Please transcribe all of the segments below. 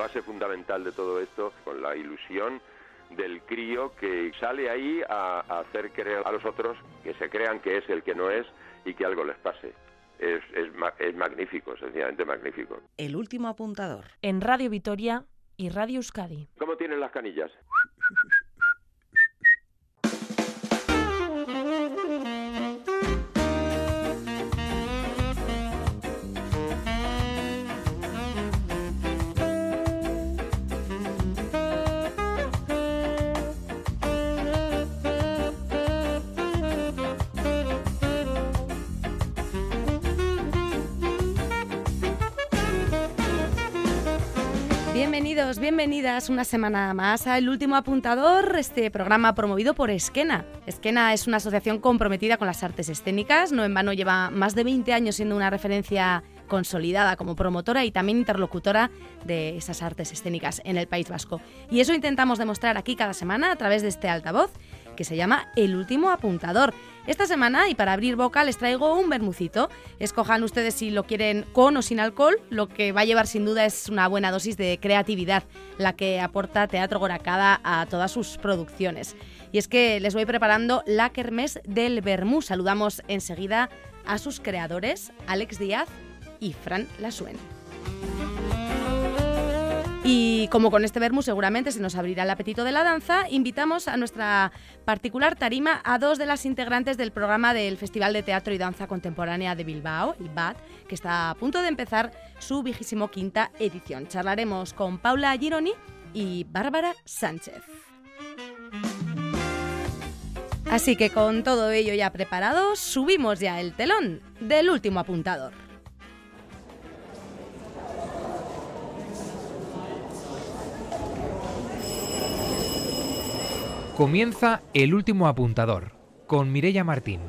base fundamental de todo esto, con la ilusión del crío que sale ahí a, hacer creer a los otros que se crean que es el que no es y que algo les pase. Es, es, es magnífico, sencillamente magnífico. El último apuntador. En Radio Vitoria y Radio Euskadi. ¿Cómo tienen las canillas? Bienvenidos, bienvenidas una semana más a El Último Apuntador, este programa promovido por Esquena. Esquena es una asociación comprometida con las artes escénicas, no en vano lleva más de 20 años siendo una referencia consolidada como promotora y también interlocutora de esas artes escénicas en el País Vasco. Y eso intentamos demostrar aquí cada semana a través de este altavoz que se llama El Último Apuntador. Esta semana, y para abrir boca, les traigo un bermucito. Escojan ustedes si lo quieren con o sin alcohol. Lo que va a llevar sin duda es una buena dosis de creatividad, la que aporta Teatro Goracada a todas sus producciones. Y es que les voy preparando la kermés del Bermú. Saludamos enseguida a sus creadores, Alex Díaz y Fran Lasuen. Y como con este vermú seguramente se nos abrirá el apetito de la danza, invitamos a nuestra particular tarima a dos de las integrantes del programa del Festival de Teatro y Danza Contemporánea de Bilbao, el BAT, que está a punto de empezar su vigésimo quinta edición. Charlaremos con Paula Gironi y Bárbara Sánchez. Así que con todo ello ya preparado, subimos ya el telón del último apuntador. Comienza El último apuntador con Mirella Martín.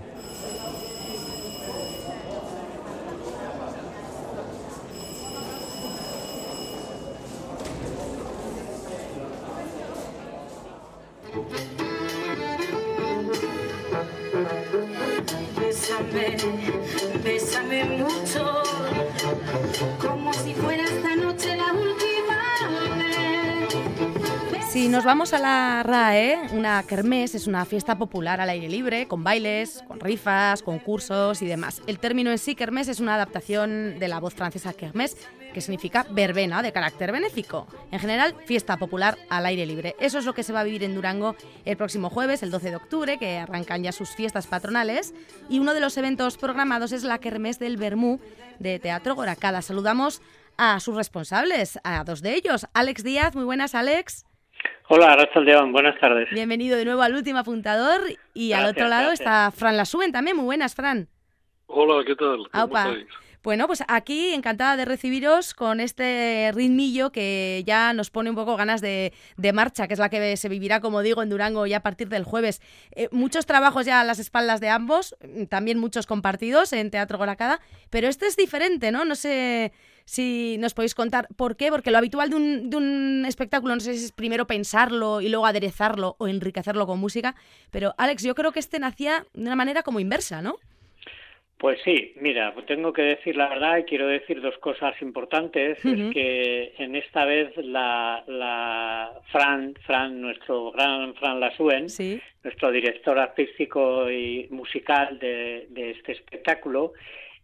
Nos vamos a la RAE, una kermés es una fiesta popular al aire libre, con bailes, con rifas, concursos y demás. El término en sí, kermés, es una adaptación de la voz francesa kermés, que significa verbena de carácter benéfico. En general, fiesta popular al aire libre. Eso es lo que se va a vivir en Durango el próximo jueves, el 12 de octubre, que arrancan ya sus fiestas patronales. Y uno de los eventos programados es la kermés del Bermú de Teatro Goracada. Saludamos a sus responsables, a dos de ellos. Alex Díaz, muy buenas, Alex. Hola, León, buenas tardes. Bienvenido de nuevo al último apuntador y al otro lado está Fran Lasuen también, muy buenas, Fran. Hola, ¿qué tal? Bueno, pues aquí encantada de recibiros con este ritmillo que ya nos pone un poco ganas de, marcha, que es la que se vivirá, como digo, en Durango ya a partir del jueves. Eh, muchos trabajos ya a las espaldas de ambos, también muchos compartidos en Teatro Goracada, pero este es diferente, ¿no? No sé si nos podéis contar por qué, porque lo habitual de un, de un espectáculo, no sé si es primero pensarlo y luego aderezarlo o enriquecerlo con música, pero Alex, yo creo que este nacía de una manera como inversa, ¿no? Pues sí, mira, tengo que decir la verdad y quiero decir dos cosas importantes. Es que en esta vez la, la Fran, Fran, nuestro gran Fran Lasuen, nuestro director artístico y musical de, de este espectáculo,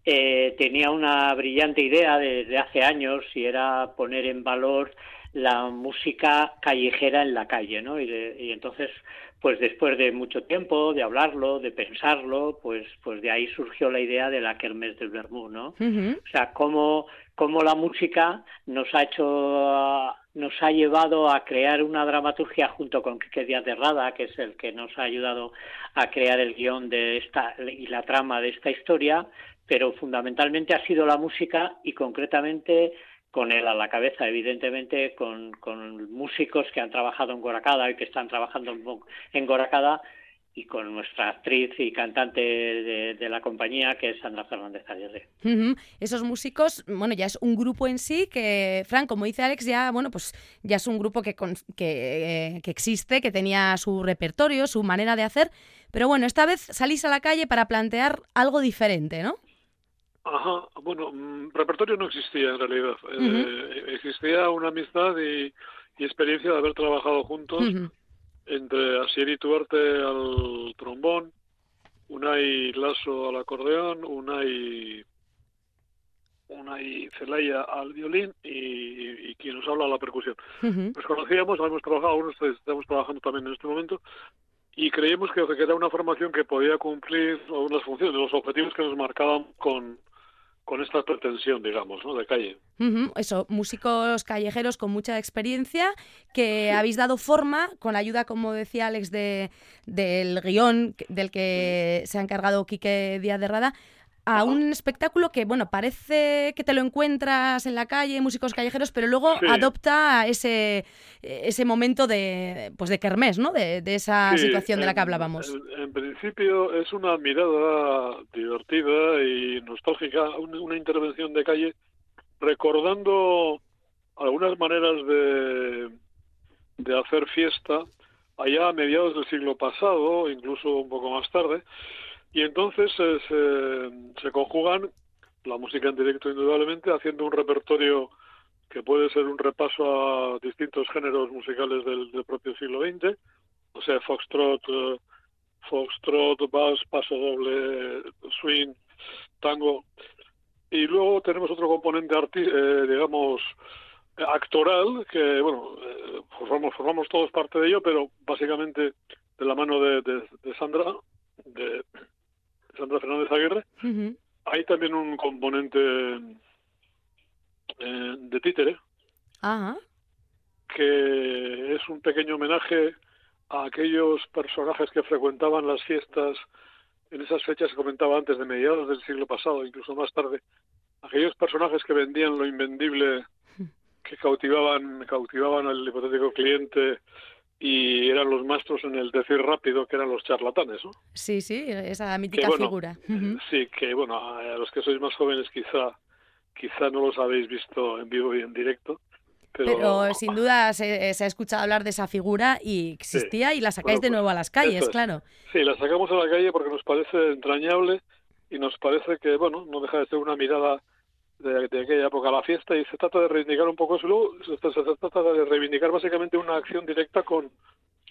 eh, tenía una brillante idea desde hace años y era poner en valor la música callejera en la calle, ¿no? Y, y, entonces, pues después de mucho tiempo, de hablarlo, de pensarlo, pues, pues de ahí surgió la idea de la Kermés del Bermú, ¿no? O sea, cómo, cómo la música nos ha hecho nos ha llevado a crear una dramaturgia junto con Quique Díaz de Rada, que es el que nos ha ayudado a crear el guion de esta y la trama de esta historia, pero fundamentalmente ha sido la música y concretamente con él a la cabeza, evidentemente con, músicos que han trabajado en Goracada y que están trabajando en Goracada y con nuestra actriz y cantante de, la compañía, que es Sandra Fernández Aguirre. Esos músicos, bueno, ya es un grupo en sí que, Fran, como dice Alex, ya, bueno, pues ya es un grupo que, que, que existe, que tenía su repertorio, su manera de hacer, pero bueno, esta vez salís a la calle para plantear algo diferente, ¿no? Ajá, bueno, mm, repertorio no existía en realidad. Eh, existía una amistad y, experiencia de haber trabajado juntos entre Asieri Tuarte al trombón, Unai Lasso al acordeón, Unai, Unai Celaya al violín y, quien nos habla a la percusión. Nos conocíamos, hemos trabajado, aún estamos trabajando también en este momento, y creíamos que, era una formación que podía cumplir unas funciones, los objetivos que nos marcaban con, con esta pretensión, digamos, ¿no? de calle. Eso, músicos callejeros con mucha experiencia que habéis dado forma con ayuda, como decía Alex, de, del guion del que se ha encargado Quique Díaz de Rada, a un espectáculo que, bueno, parece que te lo encuentras en la calle, músicos callejeros, pero luego adopta ese, ese momento de, pues de kermés, ¿no? De, esa situación de la que hablábamos. En, principio es una mirada divertida y nostálgica, una, intervención de calle recordando algunas maneras de, de hacer fiesta allá a mediados del siglo pasado, incluso un poco más tarde, y entonces se, conjugan la música en directo indudablemente, haciendo un repertorio que puede ser un repaso a distintos géneros musicales del, propio siglo XX, o sea, foxtrot, eh, foxtrot, bass, paso doble, swing, tango. Y luego tenemos otro componente, eh, digamos, actoral, que, bueno, eh, formamos, formamos todos parte de ello, pero básicamente de la mano de, de Sandra, de, Sandra Fernández Aguirre. Hay también un componente eh, de títere, que es un pequeño homenaje a aquellos personajes que frecuentaban las fiestas en esas fechas que comentaba antes, de mediados del siglo pasado, incluso más tarde, aquellos personajes que vendían lo invendible, que cautivaban, cautivaban al hipotético cliente y eran los maestros en el decir rápido que eran los charlatanes, ¿no? Sí, sí, esa mítica figura. Sí, que bueno, a los que sois más jóvenes quizá quizá no los habéis visto en vivo y en directo. Pero, sin duda se, ha escuchado hablar de esa figura y existía y la sacáis de pues, nuevo a las calles, claro. Sí, la sacamos a la calle porque nos parece entrañable y nos parece que, bueno, no deja de ser una mirada de, aquella época, la fiesta, y se trata de reivindicar un poco eso. se, trata de reivindicar básicamente una acción directa con,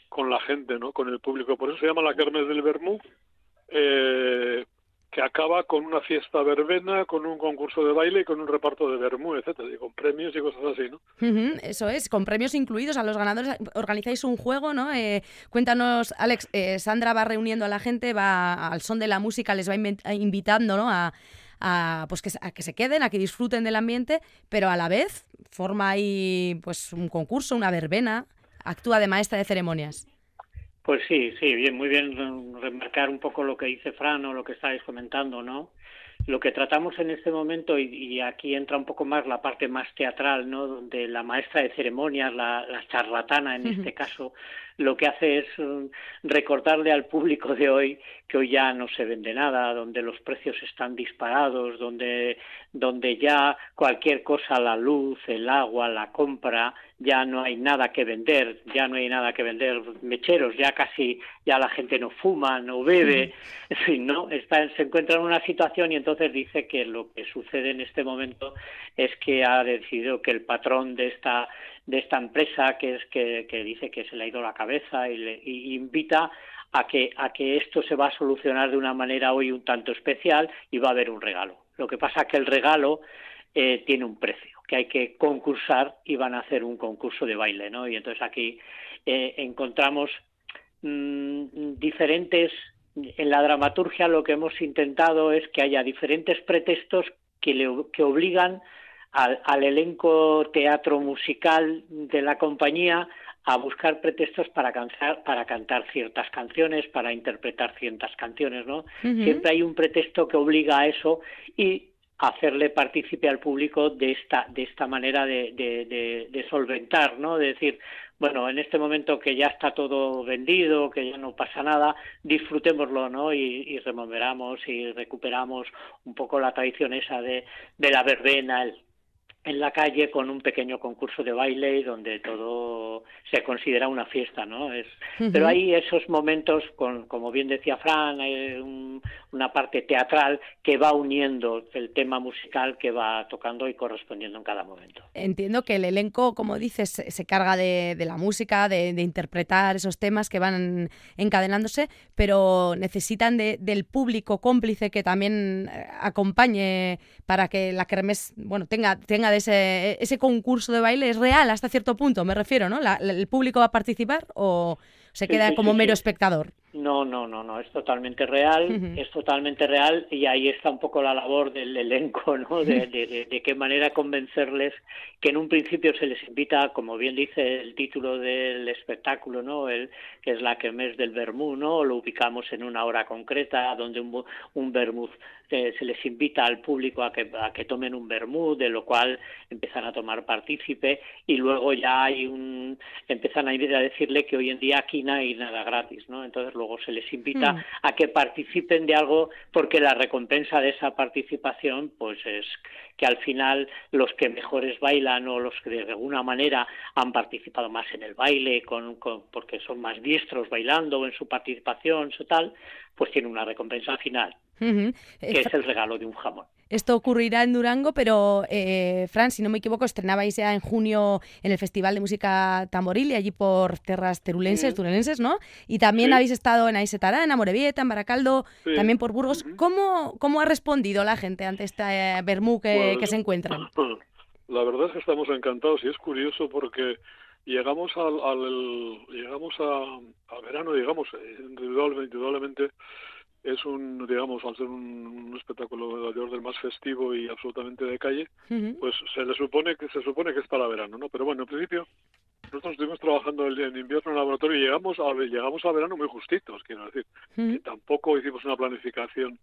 con la gente, ¿no? con el público. Por eso se llama la Kermes del Bermú, eh, que acaba con una fiesta verbena, con un concurso de baile y con un reparto de Bermú, etcétera, y con premios y cosas así, ¿no? eso es, con premios incluidos a los ganadores. Organizáis un juego, ¿no? Eh, cuéntanos, Alex, eh, Sandra va reuniendo a la gente, va al son de la música, les va invitando, ¿no? A a, pues que, a que se queden, a que disfruten del ambiente, pero a la vez forma ahí pues un concurso, una verbena, actúa de maestra de ceremonias. Pues sí, sí, bien, muy bien remarcar un poco lo que dice Fran o lo que estáis comentando, ¿no? Lo que tratamos en este momento, y, aquí entra un poco más la parte más teatral, ¿no? Donde la maestra de ceremonias, la, la charlatana en este caso, lo que hace es mm, recordarle al público de hoy que hoy ya no se vende nada, donde los precios están disparados, donde, donde ya cualquier cosa, la luz, el agua, la compra, ya no hay nada que vender, ya no hay nada que vender mecheros, ya casi ya la gente no fuma, no bebe, en fin, ¿no? Está, se encuentra en una situación y entonces dice que lo que sucede en este momento es que ha decidido que el patrón de esta de esta empresa que es que, dice que se le ha ido la cabeza y, le, invita a que, a que esto se va a solucionar de una manera hoy un tanto especial y va a haber un regalo. Lo que pasa es que el regalo eh, tiene un precio, que hay que concursar y van a hacer un concurso de baile, ¿no? Y entonces aquí eh, encontramos mm, diferentes, en la dramaturgia lo que hemos intentado es que haya diferentes pretextos que, le, que obligan al, elenco teatro musical de la compañía a buscar pretextos para cantar, para cantar ciertas canciones, para interpretar ciertas canciones, ¿no? Siempre hay un pretexto que obliga a eso y hacerle partícipe al público de esta, de esta manera de, de, solventar, ¿no? De decir, bueno, en este momento que ya está todo vendido, que ya no pasa nada, disfrutémoslo, ¿no? Y, y y recuperamos un poco la tradición esa de, de la verbena, el, en la calle con un pequeño concurso de baile donde todo se considera una fiesta, ¿no? Es, Pero hay esos momentos, con, como bien decía Fran, hay una parte teatral que va uniendo el tema musical que va tocando y correspondiendo en cada momento. Entiendo que el elenco, como dices, se carga de, la música, de, interpretar esos temas que van encadenándose, pero necesitan del público cómplice que también eh, acompañe para que la kermés, bueno, tenga, tenga ese, ese concurso de baile es real hasta cierto punto, me refiero, ¿no? ¿El público va a participar o se queda como mero espectador? No, no, no, no, es totalmente real, es totalmente real y ahí está un poco la labor del elenco, ¿no? De, de, qué manera convencerles que en un principio se les invita, como bien dice el título del espectáculo, ¿no? El, que es la que mes del Bermú, ¿no? Lo ubicamos en una hora concreta donde un, un eh, se les invita al público a que, a que tomen un vermú, de lo cual empiezan a tomar partícipe y luego ya hay un, empiezan a, a decirle que hoy en día aquí no hay nada gratis, ¿no? Entonces luego se les invita mm. a que participen de algo porque la recompensa de esa participación pues es que al final los que mejores bailan o los que de alguna manera han participado más en el baile con, porque son más diestros bailando en su participación o tal pues tienen una recompensa final que es el regalo de un jamón esto ocurrirá en Durango, pero eh, Fran, si no me equivoco, estrenabais ya en junio en el Festival de Música Tamboril y allí por tierras terulenses, turelenses, ¿no? Y también habéis estado en Aisetará, en Amorebieta, en Baracaldo, también por Burgos. ¿Cómo, ¿Cómo ha respondido la gente ante este eh, Bermú que, se encuentran? La verdad es que estamos encantados y es curioso porque llegamos al, llegamos a, al verano, digamos, eh, indudablemente es un, digamos, al ser un, espectáculo de orden más festivo y absolutamente de calle, pues se le supone que se supone que es para verano, ¿no? Pero bueno, en principio nosotros estuvimos trabajando el, en invierno en el laboratorio y llegamos a, llegamos a verano muy justitos, quiero decir, tampoco hicimos una planificación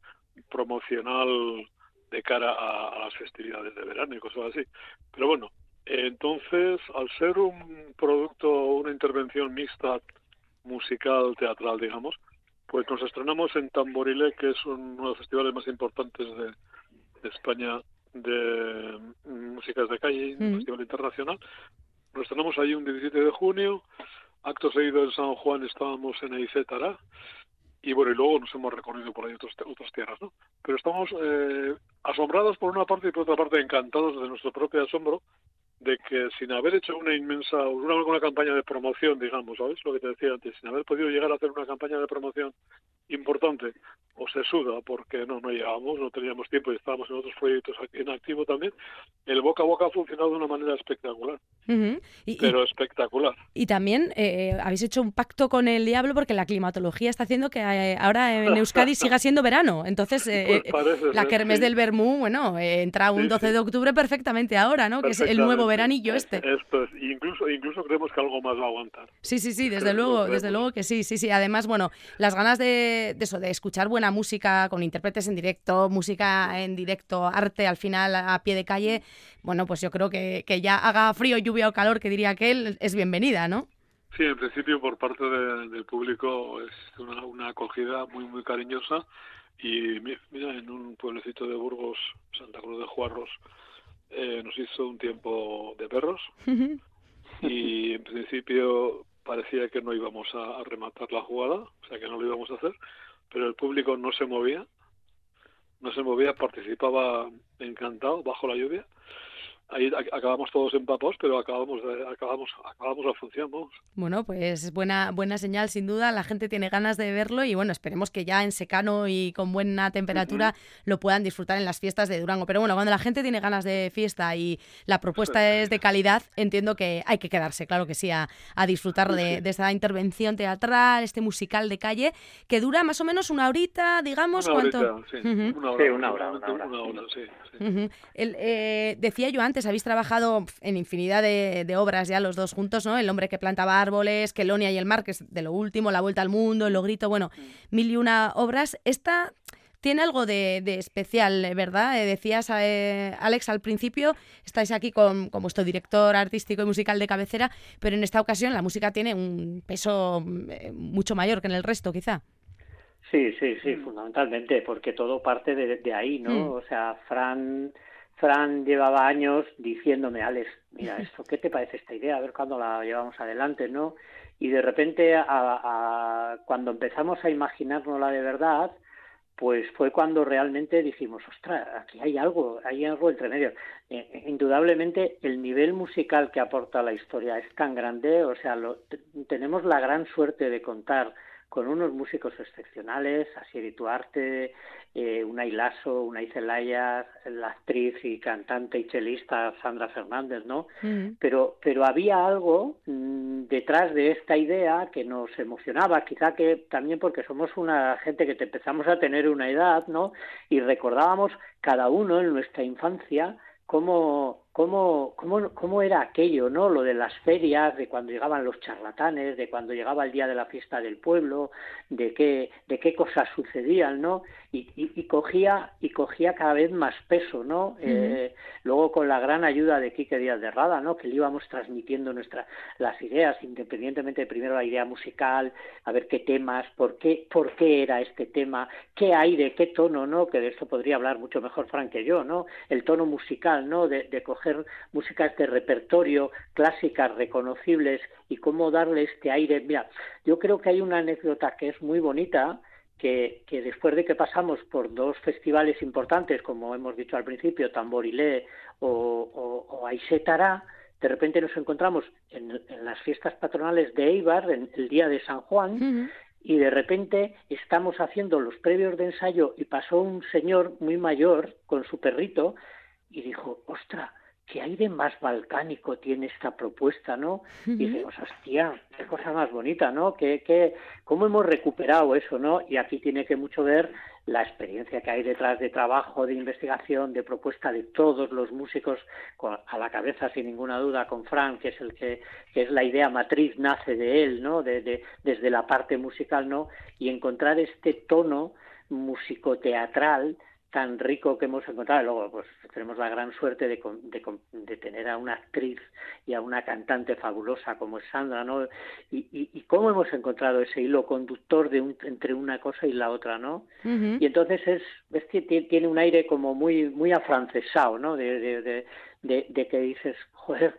promocional de cara a, las festividades de verano y cosas así. Pero bueno, entonces, al ser un producto, una intervención mixta musical, teatral, digamos, pues nos estrenamos en Tamborile, que es uno de los festivales más importantes de, España de músicas de calle, un festival internacional. Nos estrenamos ahí un 17 de junio. Acto seguido en San Juan estábamos en Eizetara. Y bueno, y luego nos hemos recorrido por ahí otras, otras tierras, ¿no? Pero estamos eh, asombrados por una parte y por otra parte encantados de nuestro propio asombro de que sin haber hecho una inmensa, una, una campaña de promoción, digamos, ¿sabes? Lo que te decía antes, sin haber podido llegar a hacer una campaña de promoción importante, o se suda porque no, no llegábamos, no teníamos tiempo y estábamos en otros proyectos en activo también, el boca a boca ha funcionado de una manera espectacular. pero espectacular. Y también eh, habéis hecho un pacto con el diablo porque la climatología está haciendo que eh, ahora en Euskadi siga siendo verano. Entonces, eh, pues la kermés del Bermú, bueno, entra un 12 de octubre perfectamente ahora, ¿no? Que es el nuevo veranillo este. Esto es, incluso, incluso creemos que algo más va a aguantar. Sí, sí, sí, desde luego, desde luego que sí, sí, sí. Además, bueno, las ganas de, eso, de escuchar buena música con intérpretes en directo, música en directo, arte al final a pie de calle, bueno, pues yo creo que, que ya haga frío, lluvia o calor, que diría aquel, es bienvenida, ¿no? Sí, en principio por parte del público es una, una acogida muy, muy cariñosa y mira, en un pueblecito de Burgos, Santa Cruz de Juarros, eh, nos hizo un tiempo de perros y en principio parecía que no íbamos a, rematar la jugada, o sea que no lo íbamos a hacer, pero el público no se movía, no se movía, participaba encantado bajo la lluvia ahí acabamos todos empapados, pero acabamos, acabamos, acabamos la función, Bueno, pues buena, buena señal, sin duda. La gente tiene ganas de verlo y bueno, esperemos que ya en secano y con buena temperatura lo puedan disfrutar en las fiestas de Durango. Pero bueno, cuando la gente tiene ganas de fiesta y la propuesta es de calidad, entiendo que hay que quedarse, claro que sí, a, disfrutar de, esa intervención teatral, este musical de calle, que dura más o menos una horita, digamos. Una ¿cuánto? sí, una hora, una hora, decía yo antes, habéis trabajado en infinidad de, obras ya los dos juntos, ¿no? El hombre que plantaba árboles, Kelonia y el mar, que es de lo último, La Vuelta al Mundo, El Logrito, bueno, mil y una obras. Esta tiene algo de, especial, ¿verdad? Eh, decías, eh, Alex, al principio, estáis aquí con, con, vuestro director artístico y musical de cabecera, pero en esta ocasión la música tiene un peso eh, mucho mayor que en el resto, quizá. Sí, sí, sí, fundamentalmente, porque todo parte de, ahí, ¿no? Mm. O sea, Fran Fran llevaba años diciéndome, Alex, mira esto, ¿qué te parece esta idea? A ver cuándo la llevamos adelante, ¿no? Y de repente, a, cuando empezamos a imaginárnosla de verdad, pues fue cuando realmente dijimos, ostras, aquí hay algo, hay algo entre medio. Eh, eh, indudablemente el nivel musical que aporta la historia es tan grande, o sea, lo, tenemos la gran suerte de contar con unos músicos excepcionales, Asieri Tuarte, eh, Unai Lasso, Unai Zelaya, la actriz y cantante y chelista Sandra Fernández, ¿no? Mm. Pero, pero había algo mm, detrás de esta idea que nos emocionaba, quizá que también porque somos una gente que te empezamos a tener una edad, ¿no? Y recordábamos cada uno en nuestra infancia cómo cómo, cómo, cómo era aquello, ¿no? Lo de las ferias, de cuando llegaban los charlatanes, de cuando llegaba el día de la fiesta del pueblo, de qué, de qué cosas sucedían, ¿no? Y, y, cogía, y cogía cada vez más peso, ¿no? eh, luego con la gran ayuda de Quique Díaz de Rada, ¿no? Que le íbamos transmitiendo nuestras las ideas, independientemente de primero la idea musical, a ver qué temas, por qué, por qué era este tema, qué aire, qué tono, ¿no? Que de esto podría hablar mucho mejor Frank que yo, ¿no? El tono musical, ¿no? De, de coger músicas de repertorio, clásicas, reconocibles, y cómo darle este aire. Mira, yo creo que hay una anécdota que es muy bonita, que, que, después de que pasamos por dos festivales importantes, como hemos dicho al principio, Tamborilé o, o, o de repente nos encontramos en, las fiestas patronales de Eibar, en el día de San Juan, y de repente estamos haciendo los previos de ensayo y pasó un señor muy mayor con su perrito y dijo, ostra, qué aire más balcánico tiene esta propuesta, ¿no? Y decimos, hostia, qué cosa más bonita, ¿no? ¿Qué, qué, ¿Cómo hemos recuperado eso, no? Y aquí tiene que mucho ver la experiencia que hay detrás de trabajo, de investigación, de propuesta de todos los músicos a la cabeza, sin ninguna duda, con Frank, que es el que, que es la idea matriz, nace de él, ¿no? De, desde la parte musical, ¿no? Y encontrar este tono musicoteatral tan rico que hemos encontrado. Luego, pues tenemos la gran suerte de, de, tener a una actriz y a una cantante fabulosa como es Sandra, ¿no? Y, y, cómo hemos encontrado ese hilo conductor de un, entre una cosa y la otra, ¿no? Y entonces es, es que tiene un aire como muy muy afrancesado, ¿no? De, de, de, de que dices, joder,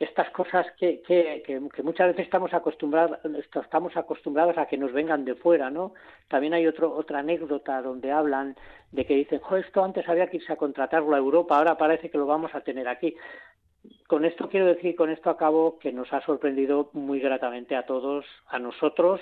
estas cosas que, que, que, muchas veces estamos acostumbrados, estamos acostumbrados a que nos vengan de fuera, ¿no? También hay otro, otra anécdota donde hablan de que dicen, esto antes había que irse a contratarlo a Europa, ahora parece que lo vamos a tener aquí. Con esto quiero decir, con esto acabo, que nos ha sorprendido muy gratamente a todos, a nosotros,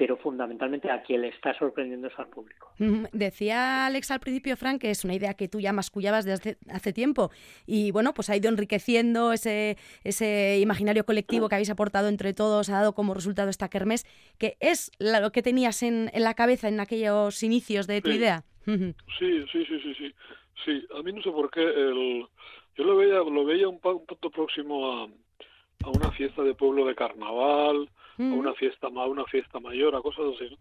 pero fundamentalmente a quien le está sorprendiendo es al público. Decía Alex al principio, Frank, que es una idea que tú ya mascullabas desde hace tiempo y bueno, pues ha ido enriqueciendo ese, ese imaginario colectivo que habéis aportado entre todos, ha dado como resultado esta kermés, que es lo que tenías en, la cabeza en aquellos inicios de tu idea. sí, sí, sí, sí, sí. Sí, a mí no sé por qué el... yo lo veía, lo veía un, punto próximo a, a una fiesta de pueblo de carnaval, a una fiesta a una fiesta mayor, a cosas así,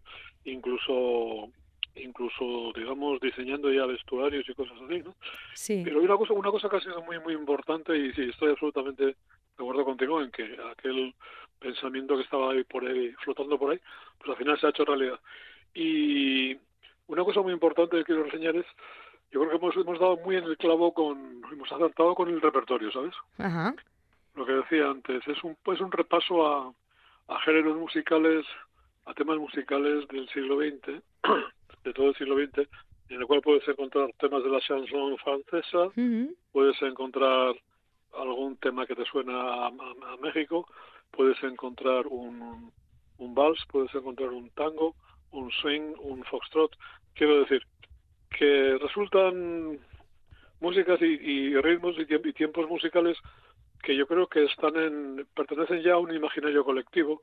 incluso incluso digamos diseñando ya vestuarios y cosas así, ¿no? Sí. Pero hay una cosa una cosa que ha sido muy muy importante y sí estoy absolutamente de acuerdo contigo en que aquel pensamiento que estaba ahí por ahí flotando por ahí, pues al final se ha hecho realidad. Y una cosa muy importante que quiero reseñar es yo creo que hemos, hemos dado muy en el clavo con hemos acertado con el repertorio, ¿sabes? Ajá. Lo que decía antes es un pues un repaso a a géneros musicales, a temas musicales del siglo XX, de todo el siglo XX, en el cual puedes encontrar temas de la chanson francesa, puedes encontrar algún tema que te suena a, México, puedes encontrar un, un vals, puedes encontrar un tango, un swing, un foxtrot. Quiero decir que resultan músicas y, ritmos y, tiempos musicales que yo creo que están en, pertenecen ya a un imaginario colectivo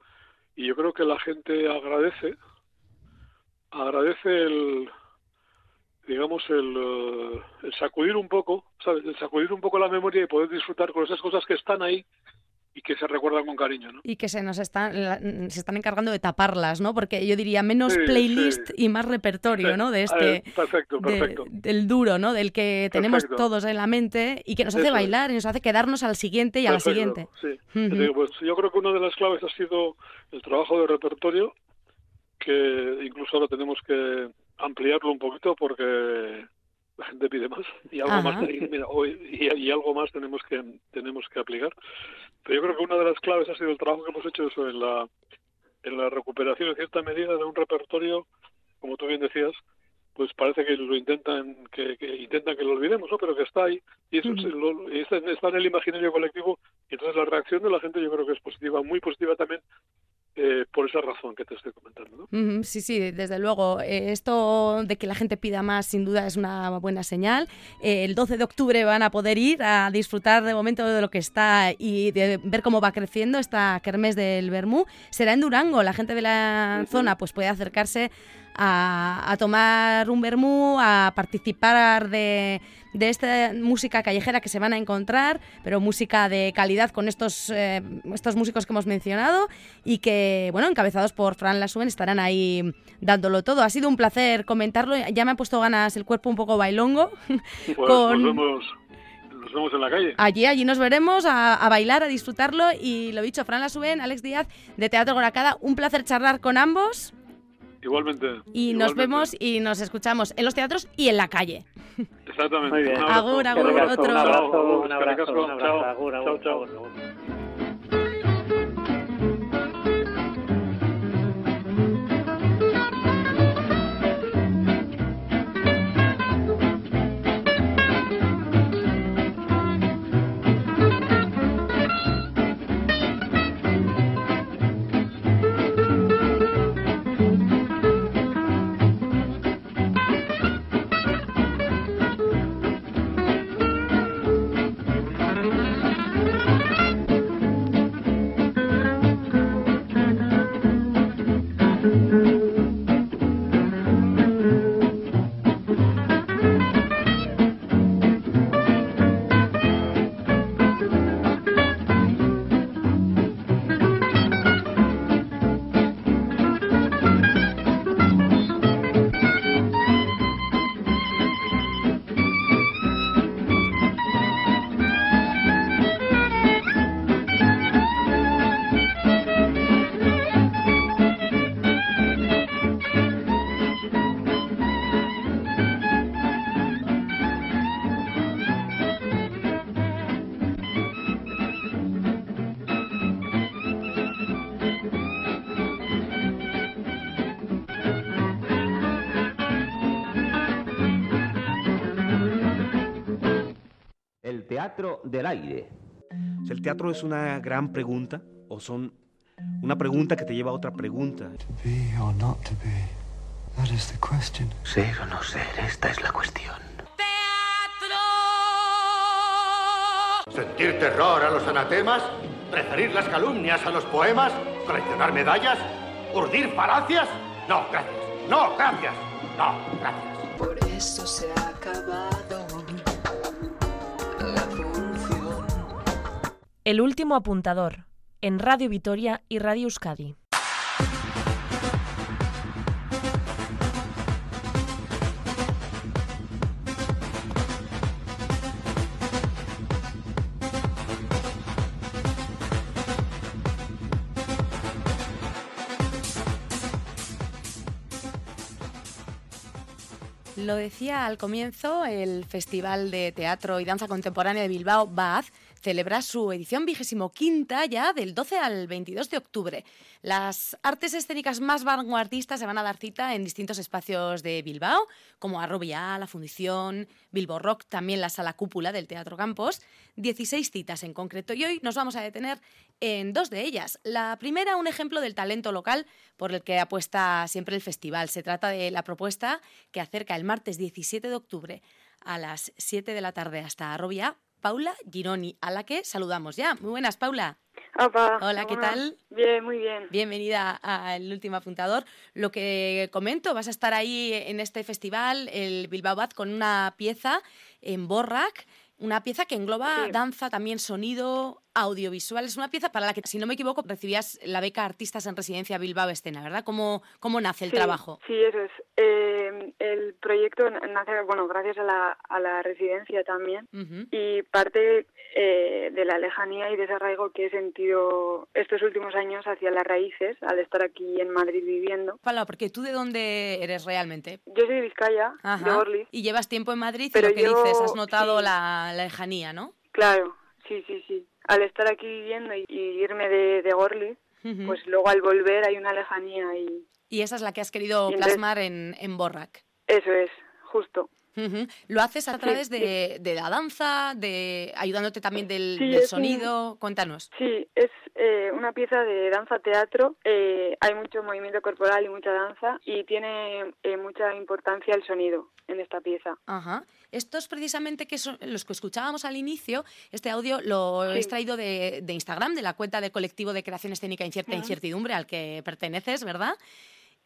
y yo creo que la gente agradece, agradece el, digamos, el, eh, sacudir un poco, ¿sabes? El sacudir un poco la memoria y poder disfrutar con esas cosas que están ahí y que se recuerdan con cariño, ¿no? Y que se nos están, se están encargando de taparlas, ¿no? Porque yo diría menos playlist y más repertorio, ¿no? De este, perfecto, perfecto. del duro, ¿no? Del que tenemos todos en la mente y que nos hace bailar y nos hace quedarnos al siguiente y al siguiente. Sí. pues yo creo que una de las claves ha sido el trabajo de repertorio, que incluso ahora tenemos que ampliarlo un poquito porque la gente pide más y algo más mira, hoy, y, algo más tenemos que tenemos que aplicar. Pero yo creo que una de las claves ha sido el trabajo que hemos hecho eso en la en la recuperación en cierta medida de un repertorio como tú bien decías pues parece que lo intentan que, intentan que lo olvidemos no pero que está ahí y eso está, está en el imaginario colectivo y entonces la reacción de la gente yo creo que es positiva muy positiva también eh, por esa razón que te estoy comentando. ¿no? sí, sí, desde luego. Eh, esto de que la gente pida más, sin duda, es una buena señal. Eh, el 12 de octubre van a poder ir a disfrutar de momento de lo que está y de ver cómo va creciendo esta kermés del Bermú. Será en Durango. La gente de la zona pues puede acercarse a, a tomar un Bermú, a participar de de esta música callejera que se van a encontrar, pero música de calidad con estos, eh, estos músicos que hemos mencionado y que, bueno, encabezados por Fran Lasuen, estarán ahí dándolo todo. Ha sido un placer comentarlo, ya me ha puesto ganas el cuerpo un poco bailongo. Pues nos, vemos, nos vemos en la calle. Allí, allí nos veremos a, bailar, a disfrutarlo y lo dicho, Fran Lasuen, Alex Díaz de Teatro Goracada, un placer charlar con ambos. Igualmente. Y nos vemos y nos escuchamos en los teatros y en la calle. Exactamente. Muy bien. Agur, agur, otro. Un abrazo, un abrazo, un abrazo. Agur, agur, chao, chao. Del aire. ¿El teatro es una gran pregunta o son una pregunta que te lleva a otra pregunta? Ser o no ser, esta es la cuestión. ¡Teatro! ¿Sentir terror a los anatemas? ¿Preferir las calumnias a los poemas? ¿Coleccionar medallas? ¿Urdir falacias? No, gracias. No, gracias. No, gracias. Por eso se ha acabado El último apuntador, en Radio Vitoria y Radio Euskadi. Lo decía al comienzo, el Festival de Teatro y Danza Contemporánea de Bilbao, BAZ, celebra su edición vigésimo quinta ya del 12 al 22 de octubre. Las artes escénicas más vanguardistas se van a dar cita en distintos espacios de Bilbao, como Arrobia, la Fundición, Bilbo Rock, también la Sala Cúpula del Teatro Campos. 16 citas en concreto y hoy nos vamos a detener en dos de ellas. La primera, un ejemplo del talento local por el que apuesta siempre el festival. Se trata de la propuesta que acerca el martes 17 de octubre a las 7 de la tarde hasta Arrobia Paula Gironi, a la que saludamos ya. Muy buenas, Paula. Hola, ¿qué tal? Bien, muy bien. Bienvenida al último apuntador. Lo que comento, vas a estar ahí en este festival, el Bilbao Bad, con una pieza en Borrac una pieza que engloba danza, también sonido, audiovisual. Es una pieza para la que, si no me equivoco, recibías la beca Artistas en Residencia Bilbao Escena, ¿verdad? ¿Cómo, cómo nace el trabajo? Sí, eso es. Eh, el proyecto nace, bueno, gracias a la, a la residencia también y parte eh, de la lejanía y desarraigo que he sentido estos últimos años hacia las raíces al estar aquí en Madrid viviendo. Paula, porque tú de dónde eres realmente? Yo soy de Vizcaya, de Gorliz. Y llevas tiempo en Madrid Pero y lo que yo- dices, has notado sí. la, la lejanía, ¿no? Claro, sí, sí, sí. Al estar aquí viviendo y, y irme de, de Gorliz, Ujú. pues luego al volver hay una lejanía y Y esa es la que has querido entonces- plasmar en, en Borrac. eso es, justo. Lo haces a través sí. de, de la danza, de ayudándote también del, Sí, del es un- sonido. Cuéntanos. Sí, es eh, una pieza de danza-teatro. eh, hay mucho movimiento corporal y mucha danza y tiene eh, mucha importancia el sonido en esta pieza. Ajá. Estos precisamente que son los que escuchábamos al inicio, este audio lo he extraído de, de Instagram, de la cuenta del colectivo de creación escénica Incierta Ujú. Incertidumbre al que perteneces, ¿verdad?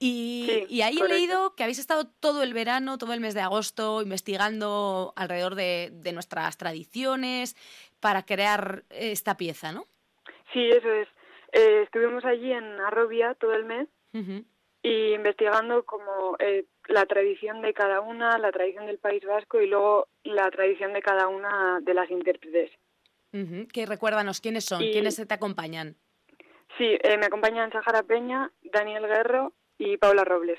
Y, Sí, y ahí he leído que habéis estado todo el verano, todo el mes de agosto, investigando alrededor de, de nuestras tradiciones para crear esta pieza, ¿no? Sí, eso es. Eh, estuvimos allí en Arrobia todo el mes y investigando como eh, la tradición de cada una, la tradición del País Vasco y luego la tradición de cada una de las intérpretes. Que recuérdanos quiénes son, Y- quiénes te acompañan. Sí, eh, me acompañan Sahara Peña, Daniel Guerro y Paula Robles.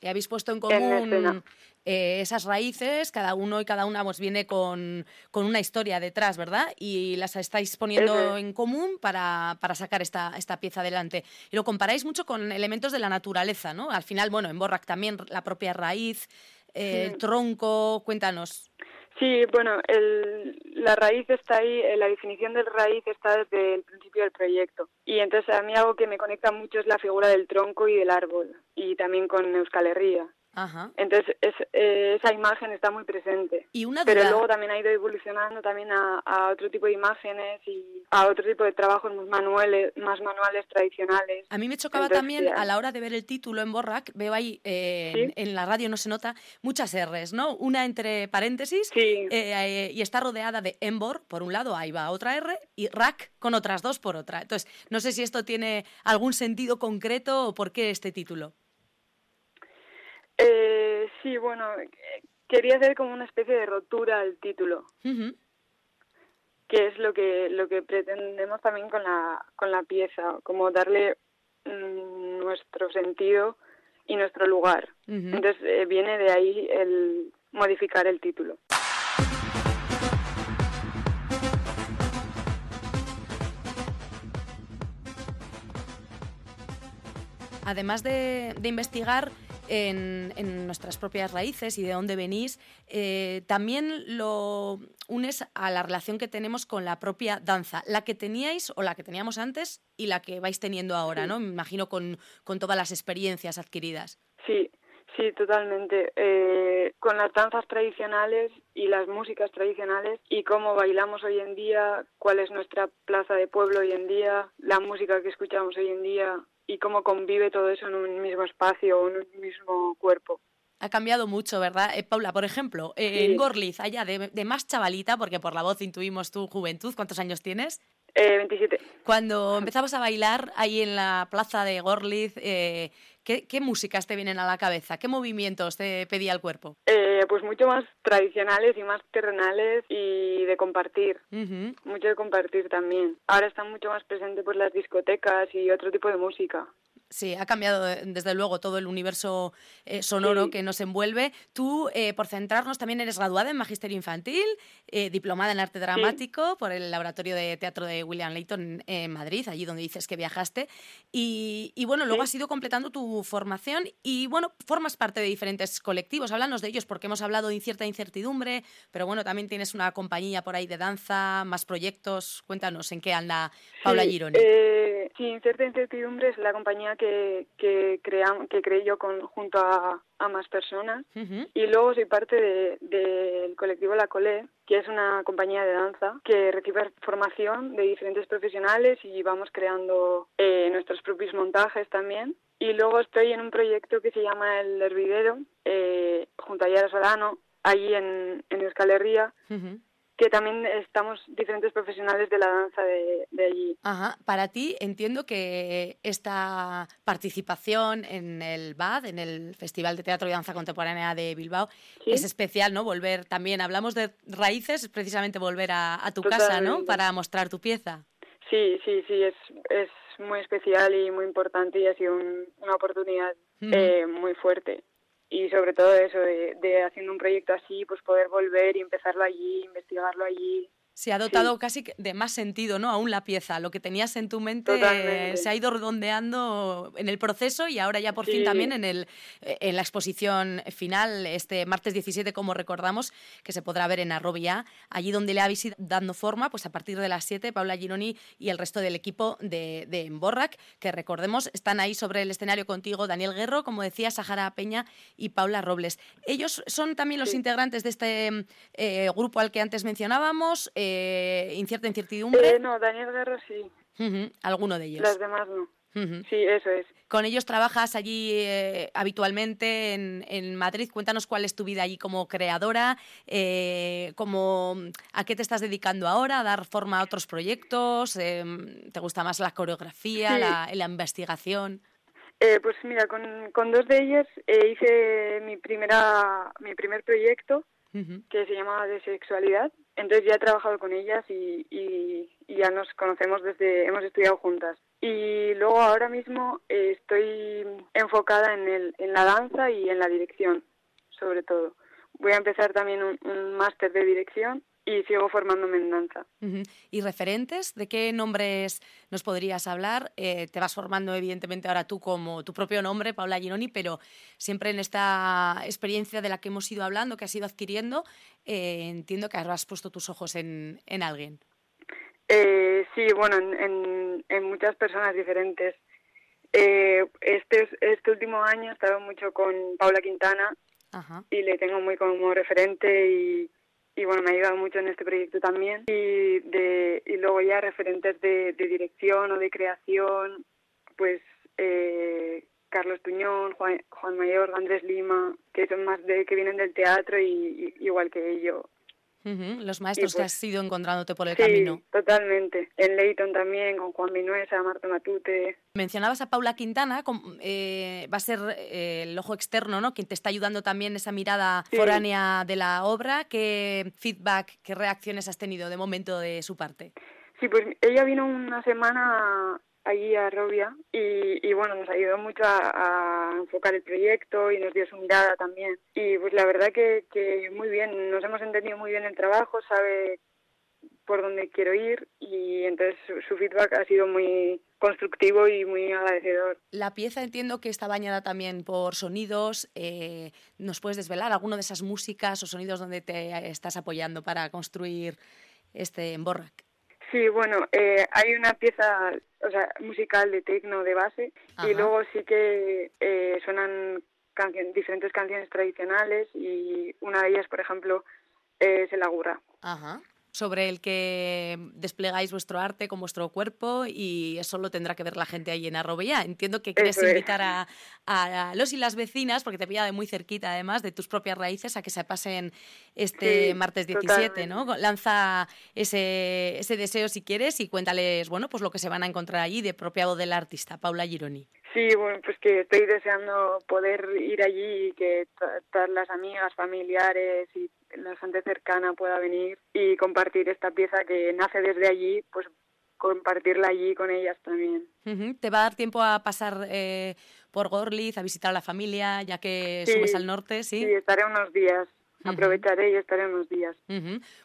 Y habéis puesto en común eh, esas raíces, cada uno y cada una pues viene con, con una historia detrás, ¿verdad? Y las estáis poniendo es. en común para, para sacar esta, esta pieza adelante. Y lo comparáis mucho con elementos de la naturaleza, ¿no? Al final, bueno, en Borrac también la propia raíz, eh, el Sí. tronco, cuéntanos. Sí, bueno, el, la raíz está ahí, eh, la definición de raíz está desde el principio del proyecto. Y entonces a mí algo que me conecta mucho es la figura del tronco y del árbol, y también con Euskal Herria. Ajá. Entonces es, eh, esa imagen está muy presente. Y una Pero luego también ha ido evolucionando también a, a otro tipo de imágenes y a otro tipo de trabajos más manuales, más manuales tradicionales. A mí me chocaba Entonces, también ya- a la hora de ver el título en Borrac, veo ahí eh, Sí. en la radio no se nota muchas R's, ¿no? Una entre paréntesis eh, eh, y está rodeada de Embor, por un lado, ahí va otra R, y Rack con otras dos por otra. Entonces, no sé si esto tiene algún sentido concreto o por qué este título. Eh, sí, bueno, quería hacer como una especie de rotura al título. Que es lo que lo que pretendemos también con la con la pieza como darle mm, nuestro sentido y nuestro lugar. Entonces eh, viene de ahí el modificar el título. Además de, de investigar en, en nuestras propias raíces y de dónde venís, eh, también lo unes a la relación que tenemos con la propia danza, la que teníais o la que teníamos antes y la que vais teniendo ahora, Sí. ¿no? Me imagino con, con todas las experiencias adquiridas. sí sí totalmente Eh, con las danzas tradicionales y las músicas tradicionales y cómo bailamos hoy en día cuál es nuestra plaza de pueblo hoy en día la música que escuchamos hoy en día y cómo convive todo eso en un mismo espacio en un mismo cuerpo Ha cambiado mucho, ¿verdad? Eh, Paula, por ejemplo, eh, Sí. en Gorliz, allá de, de más chavalita, porque por la voz intuimos tu juventud, ¿cuántos años tienes? Eh, 27. Cuando empezabas a bailar ahí en la plaza de Gorliz, eh, ¿qué, qué músicas te vienen a la cabeza? ¿Qué movimientos te pedía el cuerpo? Eh, pues mucho más tradicionales y más terrenales y de compartir, mucho de compartir también. Ahora están mucho más presentes pues las discotecas y otro tipo de música. Sí, ha cambiado eh, desde luego todo el universo eh, sonoro Sí. que nos envuelve. Tú, eh, por centrarnos, también eres graduada en Magisterio Infantil, eh, diplomada en Arte Dramático por el Laboratorio de Teatro de William Layton en Madrid, allí donde dices que viajaste. Y, y bueno, luego has ido completando tu formación y bueno, formas parte de diferentes colectivos. Háblanos de ellos porque hemos hablado de incierta incertidumbre, pero bueno, también tienes una compañía por ahí de danza, más proyectos. Cuéntanos en qué anda Paula Sí, Gironi. Eh, sí, Cierta Incertidumbre es la compañía que, que, cream- que creé yo con, junto a, a más personas. Ujú. Y luego soy parte de- del colectivo La Colé, que es una compañía de danza que recibe formación de diferentes profesionales y vamos creando eh, nuestros propios montajes también. Y luego estoy en un proyecto que se llama El Hervidero, eh, junto a Yara Solano, allí en, en Euskal Herria. Que también estamos diferentes profesionales de la danza de, de, allí. Ajá. Para ti entiendo que esta participación en el BAD, en el Festival de Teatro y Danza Contemporánea de Bilbao, es especial, ¿no? Volver también, hablamos de raíces, es precisamente volver a, tu casa, ¿no? Para mostrar tu pieza. Sí, sí, sí, es, es muy especial y muy importante y ha sido una oportunidad eh, muy fuerte y sobre todo eso de, de, haciendo un proyecto así pues poder volver y empezarlo allí investigarlo allí se ha dotado casi de más sentido, ¿no? Aún la pieza. Lo que tenías en tu mente se ha ido redondeando en el proceso y ahora ya por fin también en, el, en la exposición final, este martes 17, como recordamos, que se podrá ver en Arrobia, allí donde le habéis ido dando forma, pues a partir de las 7, Paula Gironi y el resto del equipo de, de Emborrac, que recordemos, están ahí sobre el escenario contigo Daniel Guerro, como decía, Sahara Peña y Paula Robles. Ellos son también los integrantes de este eh, grupo al que antes mencionábamos eh, incierta incertidumbre. Eh, no, Daniel Guerra sí. Alguno de ellos. Las demás no. Sí, eso es. Con ellos trabajas allí eh, habitualmente en, en, Madrid. Cuéntanos cuál es tu vida allí como creadora, eh, como, a qué te estás dedicando ahora, a dar forma a otros proyectos, em, ¿te gusta más la coreografía, la, la, investigación? Eh, pues mira, con, con, dos de ellas hice mi, primera, mi primer proyecto que se llama De Sexualidad entonces ya he trabajado con ellas y, y, ya nos conocemos desde, hemos estudiado juntas. Y luego ahora mismo estoy enfocada en, el, en la danza y en la dirección, sobre todo. Voy a empezar también un, un máster de dirección y sigo formándome en danza. ¿Y referentes? ¿De qué nombres nos podrías hablar? Eh, te vas formando, evidentemente, ahora tú como tu propio nombre, Paula Gironi, pero siempre en esta experiencia de la que hemos ido hablando, que has ido adquiriendo, eh, entiendo que has puesto tus ojos en, en alguien. Eh, sí, bueno, en, en, muchas personas diferentes. este, este último año he estado mucho con Paula Quintana y le tengo muy como referente y y bueno, me ha ayudado mucho en este proyecto también. Y, de, y luego ya referentes de, de dirección o de creación, pues eh, Carlos Tuñón, Juan, Juan Mayor, Andrés Lima, que son más de que vienen del teatro y, igual que yo, los maestros que pues has ido encontrándote por el camino. Totalmente. En Leighton también, con Juan Minuesa, Marta Matute. Mencionabas a Paula Quintana, eh, va a ser eh, el ojo externo, ¿no? Quien te está ayudando también esa mirada foránea de la obra. ¿Qué feedback, qué reacciones has tenido de momento de su parte? Sí, pues ella vino una semana allí a Robia y, y, bueno, nos ayudó mucho a, enfocar el proyecto y nos dio su mirada también. Y pues la verdad que, que muy bien, nos hemos entendido muy bien el trabajo, sabe por dónde quiero ir y entonces su, feedback ha sido muy constructivo y muy agradecedor. La pieza entiendo que está bañada también por sonidos. Eh, ¿Nos puedes desvelar alguna de esas músicas o sonidos donde te estás apoyando para construir este Emborrac? Sí, bueno, eh, hay una pieza, o sea, musical de tecno de base y luego sí que eh, suenan diferentes canciones tradicionales y una de ellas, por ejemplo, es el agurra. Ajá sobre el que desplegáis vuestro arte con vuestro cuerpo y eso lo tendrá que ver la gente ahí en Arrobella. Entiendo que quieres invitar a, a, los y las vecinas, porque te pilla de muy cerquita además, de tus propias raíces, a que se pasen este martes 17, ¿no? Lanza ese, ese deseo si quieres y cuéntales, bueno, pues lo que se van a encontrar allí de propiado del artista, Paula Gironi. Sí, bueno, pues que estoy deseando poder ir allí y que todas las amigas, familiares y la gente cercana pueda venir y compartir esta pieza que nace desde allí, pues compartirla allí con ellas también. ¿Te va a dar tiempo a pasar eh, por Gorlitz, a visitar a la familia, ya que subes al norte? Sí, sí estaré unos días. Aprovecharé y estaré unos días.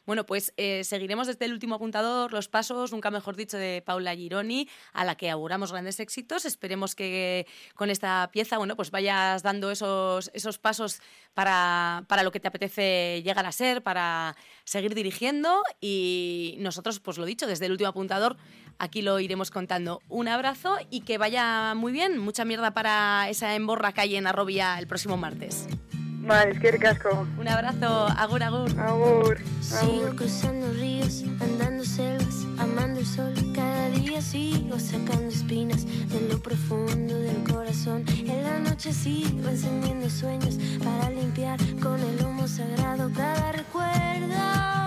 Bueno, pues eh, seguiremos desde el último apuntador los pasos, nunca mejor dicho, de Paula Gironi, a la que auguramos grandes éxitos. Esperemos que con esta pieza, bueno, pues vayas dando esos, esos pasos para, para lo que te apetece llegar a ser, para seguir dirigiendo. Y nosotros, pues lo dicho, desde el último apuntador, aquí lo iremos contando. Un abrazo y que vaya muy bien. Mucha mierda para esa emborra calle en Arrobia el próximo martes. Vale, es que casco. Un abrazo, agur, agur. Agur. Sigo cruzando ríos, andando selvas, amando el sol. Cada día sigo sacando espinas de lo profundo del corazón. En la noche sigo encendiendo sueños para limpiar con el humo sagrado cada recuerdo.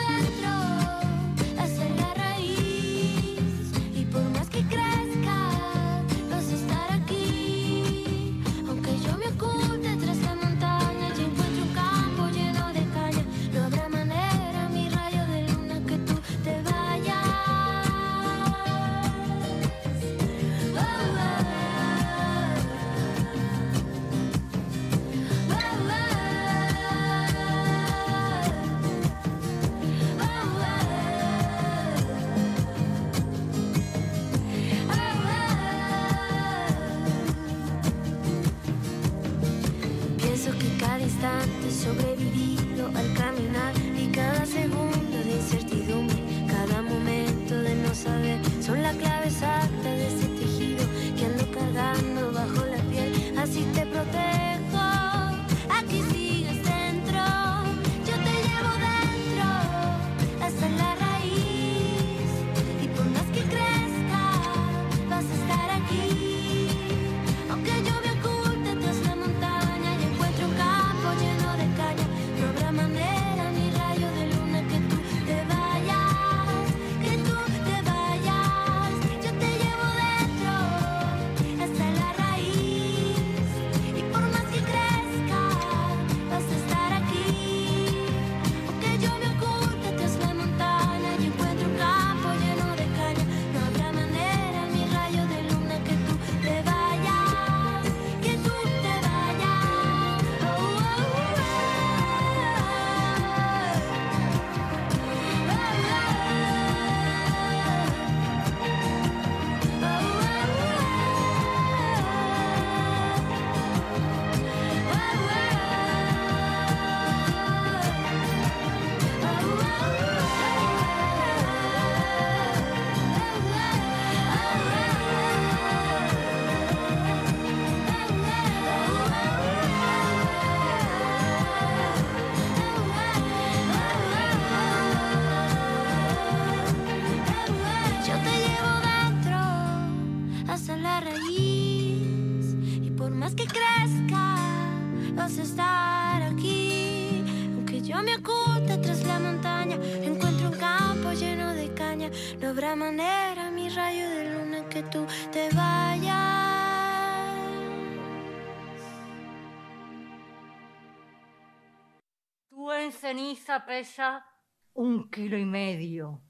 ceniza pesa un kilo y medio.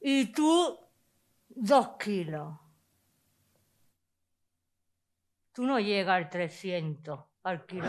Y tú dos kilos. Tú no llegas al 300, al kilo.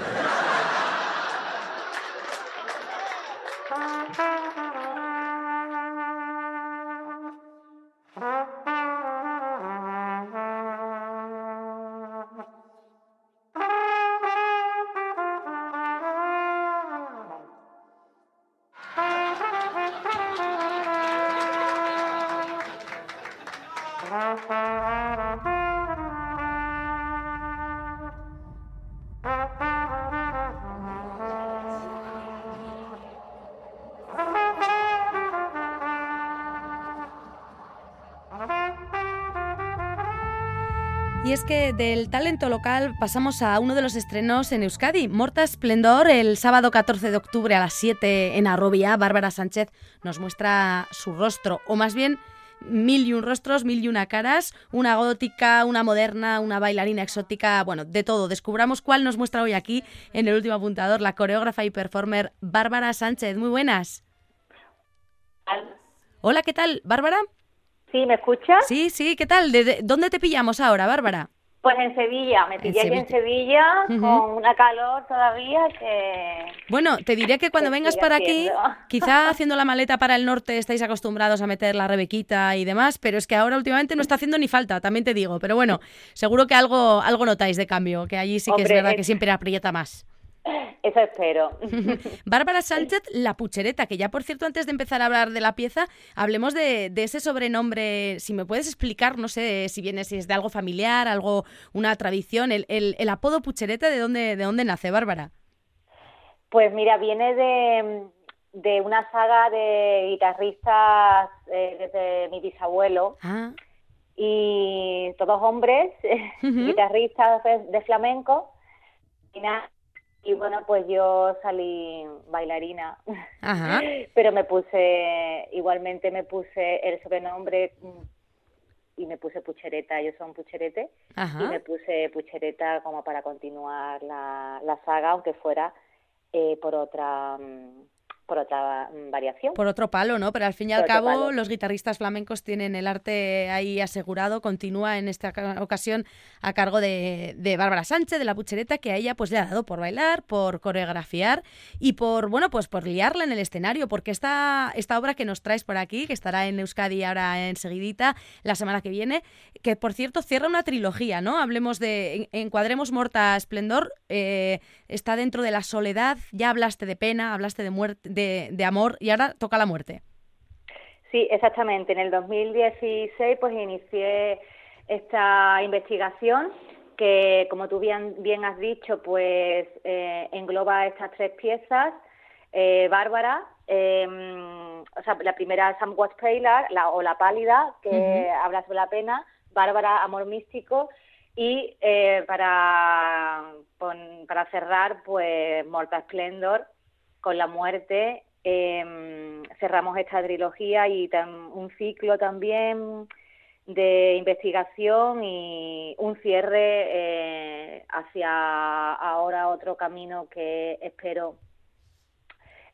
Que del talento local pasamos a uno de los estrenos en Euskadi. Morta Esplendor, el sábado 14 de octubre a las 7 en Arrobia, Bárbara Sánchez nos muestra su rostro, o más bien mil y un rostros, mil y una caras, una gótica, una moderna, una bailarina exótica, bueno, de todo. Descubramos cuál nos muestra hoy aquí en el último apuntador la coreógrafa y performer Bárbara Sánchez. Muy buenas. Hola, ¿qué tal, Bárbara? ¿Sí, me escuchas? Sí, sí, ¿qué tal? ¿De, de- dónde te pillamos ahora, Bárbara? Pues en Sevilla, me pillé aquí en Sevilla con una calor todavía que... Bueno, te diré que cuando ¿Qué vengas para aquí, quizá haciendo la maleta para el norte estáis acostumbrados a meter la rebequita y demás, pero es que ahora últimamente no está haciendo ni falta, también te digo. Pero bueno, seguro que algo, algo notáis de cambio, que allí sí que es verdad que siempre aprieta más. Eso espero. Bárbara Sánchez, la puchereta, que ya por cierto, antes de empezar a hablar de la pieza, hablemos de, ese sobrenombre. Si me puedes explicar, no sé si viene, si es de algo familiar, algo, una tradición, el, el, apodo puchereta, ¿de dónde, ¿de dónde nace, Bárbara? Pues mira, viene de, de una saga de guitarristas eh, desde mi bisabuelo. Ah. Y todos hombres, guitarristas de, flamenco. Y, bueno, pues yo salí bailarina. Pero me puse, igualmente me puse el sobrenombre y me puse puchereta, ellos son pucherete, y me puse puchereta como para continuar la, la saga, aunque fuera eh, por otra mm, por otra variación. Por otro palo, ¿no? Pero al fin y al cabo los guitarristas flamencos tienen el arte ahí asegurado, continúa en esta ocasión a cargo de, de Bárbara Sánchez, de la Puchereta, que a ella pues le ha dado por bailar, por coreografiar y por, bueno, pues por liarla en el escenario, porque esta, esta obra que nos traes por aquí, que estará en Euskadi ahora enseguidita, la semana que viene, que por cierto cierra una trilogía, ¿no? Hablemos de, encuadremos Morta Esplendor, eh, está dentro de la soledad, ya hablaste de pena, hablaste de muerte, de, amor y ahora toca la muerte. Sí, exactamente. En el 2016 pues inicié esta investigación que, como tú bien, bien has dicho, pues eh, engloba estas tres piezas. Eh, Bárbara, em, o sea, la primera Somewhat Paler, la, o La Pálida, que habla sobre la pena. Bárbara, Amor Místico. Y eh, para, para cerrar, pues Morta Splendor, con la muerte em, cerramos esta trilogía y un ciclo también de investigación y un cierre eh, hacia ahora otro camino que espero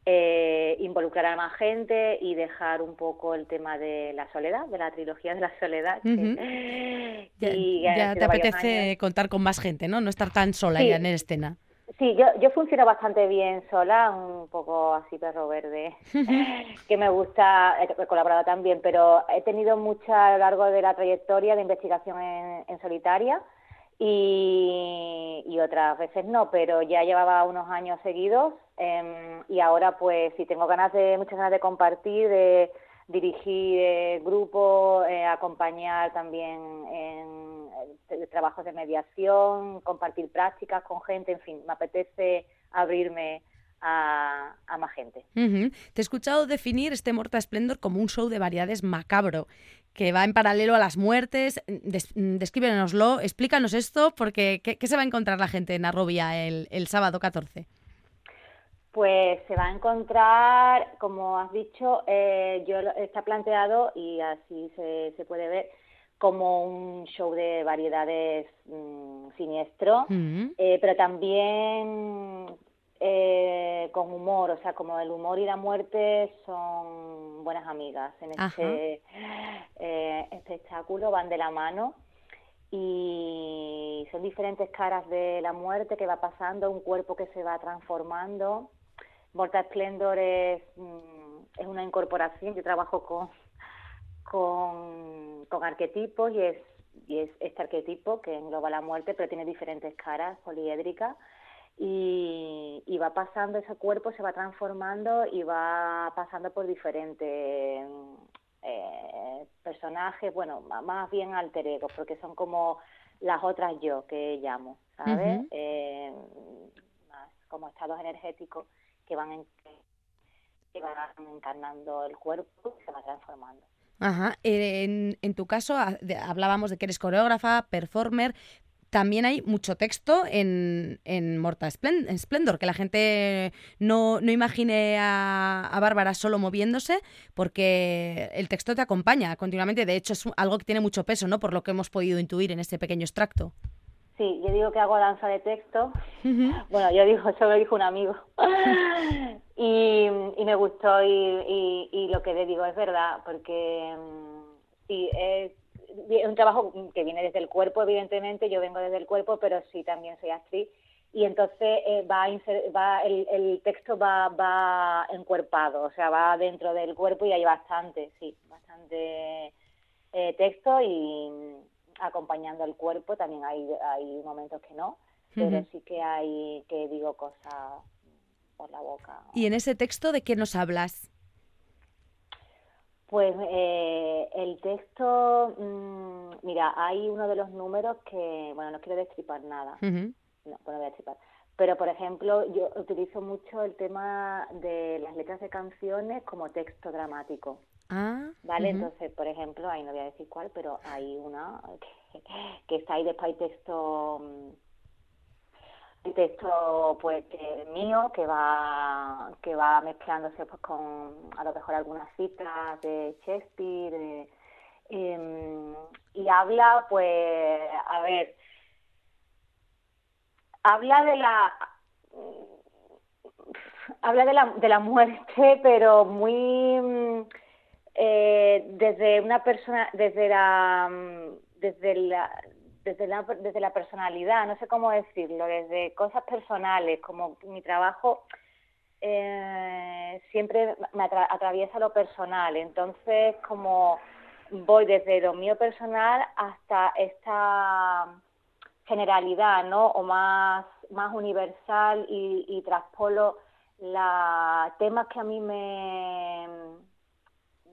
eh, involucrar a más gente y dejar un poco el tema de la soledad, de la trilogía de la soledad. ya, te apetece contar con más gente, ¿no? No estar tan sola ya en escena. Sí, yo, yo funciono bastante bien sola, un poco así perro verde, que me gusta, he colaborado también, pero he tenido mucha a lo largo de la trayectoria de investigación en, solitaria y, y, otras veces no, pero ya llevaba unos años seguidos em, y ahora pues sí tengo ganas de, muchas ganas de compartir, de dirigir eh, grupos, eh, acompañar también en eh, trabajos de mediación, compartir prácticas con gente, en fin, me apetece abrirme a, más gente. Te he escuchado definir este Morta Splendor como un show de variedades macabro, que va en paralelo a las muertes. Des descríbenoslo, explícanos esto, porque ¿qué, se va a encontrar la gente en Arrobia el, el sábado 14? Pues se va a encontrar, como has dicho, eh, yo está planteado y así se, se, puede ver como un show de variedades mm, siniestro, mm. eh, pero también eh, con humor, o sea, como el humor y la muerte son buenas amigas en este espectáculo, van de la mano. Y son diferentes caras de la muerte que va pasando, un cuerpo que se va transformando. Morta Splendor es, mm, es una incorporación, yo trabajo con, con, arquetipos y es, y es este arquetipo que engloba la muerte, pero tiene diferentes caras poliédricas y, y, va pasando, ese cuerpo se va transformando y va pasando por diferentes eh, personajes, bueno, más bien alter ego, porque son como las otras yo que llamo, ¿sabes? Eh, más como estados energéticos que van, en, que van encarnando el cuerpo y se va transformando. Ajá. En, en tu caso hablábamos de que eres coreógrafa, performer, también hay mucho texto en, en Morta Splendor, que la gente no, no imagine a, a, Bárbara solo moviéndose, porque el texto te acompaña continuamente. De hecho, es algo que tiene mucho peso, ¿no? Por lo que hemos podido intuir en este pequeño extracto. Sí, yo digo que hago danza de texto. Bueno, yo digo, eso lo dijo un amigo. y, y, me gustó y, y, lo que le digo es verdad, porque mm, sí, es, un trabajo que viene desde el cuerpo, evidentemente, yo vengo desde el cuerpo, pero sí también soy actriz. Y entonces eh, va, va el, el, texto va, va encuerpado, o sea, va dentro del cuerpo y hay bastante, sí, bastante eh, texto y acompañando al cuerpo, también hay, hay momentos que no, pero sí que hay que digo cosas por la boca. ¿Y en ese texto de qué nos hablas? Pues eh, el texto, mm, mira, hay uno de los números que, bueno, no quiero destripar nada, no, bueno, voy a destripar, pero por ejemplo yo utilizo mucho el tema de las letras de canciones como texto dramático. Ah, ¿Vale? Entonces, por ejemplo, ahí no voy a decir cuál, pero hay una que, que está ahí después hay texto mm, texto pues que- mío que va que va mezclándose pues con a lo mejor algunas citas de Shakespeare de- em, y habla pues a ver habla de la habla de la, de la muerte, pero muy mm, eh, desde una persona, desde la, mm, desde la, desde la, desde la personalidad, no sé cómo decirlo, desde cosas personales, como mi trabajo eh, siempre me atra- atraviesa lo personal, entonces como voy desde lo mío personal hasta esta generalidad, ¿no? O más, más universal y, y traspolo la temas que a mí me,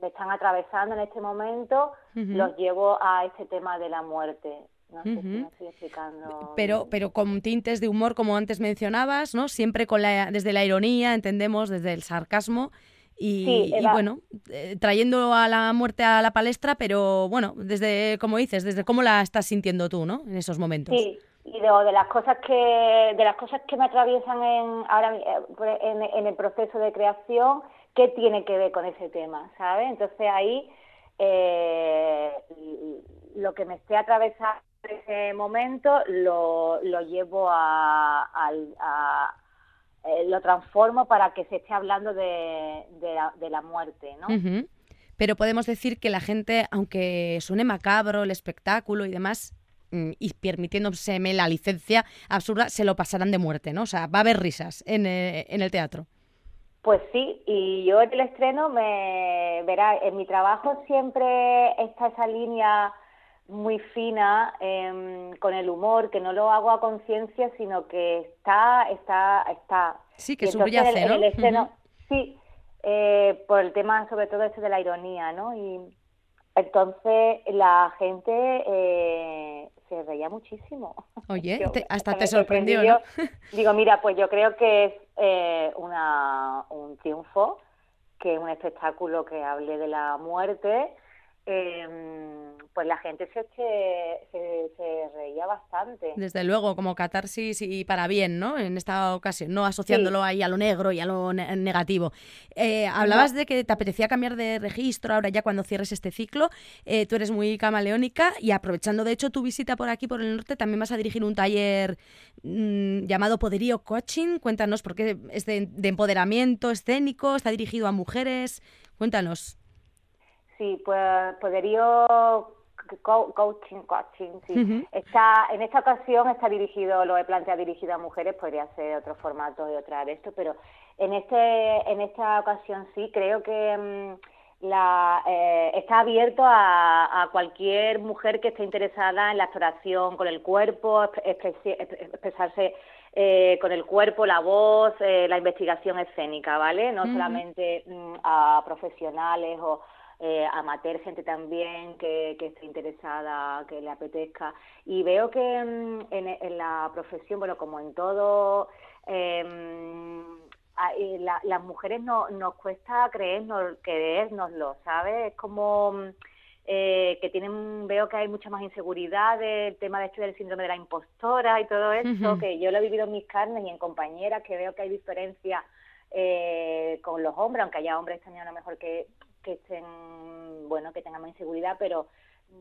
me están atravesando en este momento, los llevo a este tema de la muerte. No sé si me estoy explicando. Pero, pero con tintes de humor, como antes mencionabas, ¿no? Siempre con la, desde la ironía, entendemos, desde el sarcasmo. Y, Sí, y bueno, eh, trayendo a la muerte a la palestra, pero bueno, desde, como dices, desde cómo la estás sintiendo tú, ¿no? En esos momentos. Sí, y de, de las cosas que de las cosas que me atraviesan en ahora eh, en, en el proceso de creación, ¿qué tiene que ver con ese tema, ¿sabes? Entonces ahí eh, lo que me esté atravesando en ese momento lo, lo llevo a, al- a- eh, lo transformo para que se esté hablando de, la, muerte, ¿no? Pero podemos decir que la gente, aunque suene macabro el espectáculo y demás, mm, y permitiéndoseme la licencia absurda, se lo pasarán de muerte, ¿no? O sea, va a haber risas en, eh, en el teatro. Pues sí, y yo en el estreno me verá, en mi trabajo siempre está esa línea muy fina em, con el humor, que no lo hago a conciencia, sino que está, está, está. Sí, que subyace, en el- en ¿no? el estreno, sí, eh, por el tema sobre todo ese de la ironía, ¿no? Y entonces la gente eh, se reía muchísimo. Oye, Yo- te- hasta te sorprendió. ¿no? Digo, mira, pues yo creo que eh, una, un triunfo, que es un espectáculo que hable de la muerte, eh, pues la gente se, se, se, se reía bastante. Desde luego, como catarsis y para bien, ¿no? En esta ocasión, no asociándolo ahí a lo negro y a lo ne- negativo. Eh, hablabas de que te apetecía cambiar de registro ahora ya cuando cierres este ciclo. Eh, tú eres muy camaleónica y aprovechando de hecho tu visita por aquí, por el norte, también vas a dirigir un taller mm, llamado Poderío Coaching. Cuéntanos, porque es de, de empoderamiento escénico, está dirigido a mujeres. Cuéntanos. Sí, pues poderío co- coaching, coaching, sí. Está, en esta ocasión está dirigido, lo he planteado dirigido a mujeres, podría ser otro formato y otra de esto, pero en este, en esta ocasión sí, creo que mm, la, eh, está abierto a, a cualquier mujer que esté interesada en la exploración con el cuerpo, expresarse eh, con el cuerpo, la voz, eh, la investigación escénica, ¿vale? No solamente mm, a profesionales o eh, amateur, gente también que, que esté interesada, que le apetezca. Y veo que mm, en, en la profesión, bueno, como en todo, eh, la- las mujeres no, nos cuesta creernos, creérnoslo, ¿sabes? Es como mm, eh, que tienen, veo que hay mucha más inseguridad el tema de esto del síndrome de la impostora y todo esto, Ujú. que yo lo he vivido en mis carnes y en compañeras, que veo que hay diferencia eh, con los hombres, aunque haya hombres también a lo mejor que, que estén, bueno, que tengan más inseguridad, pero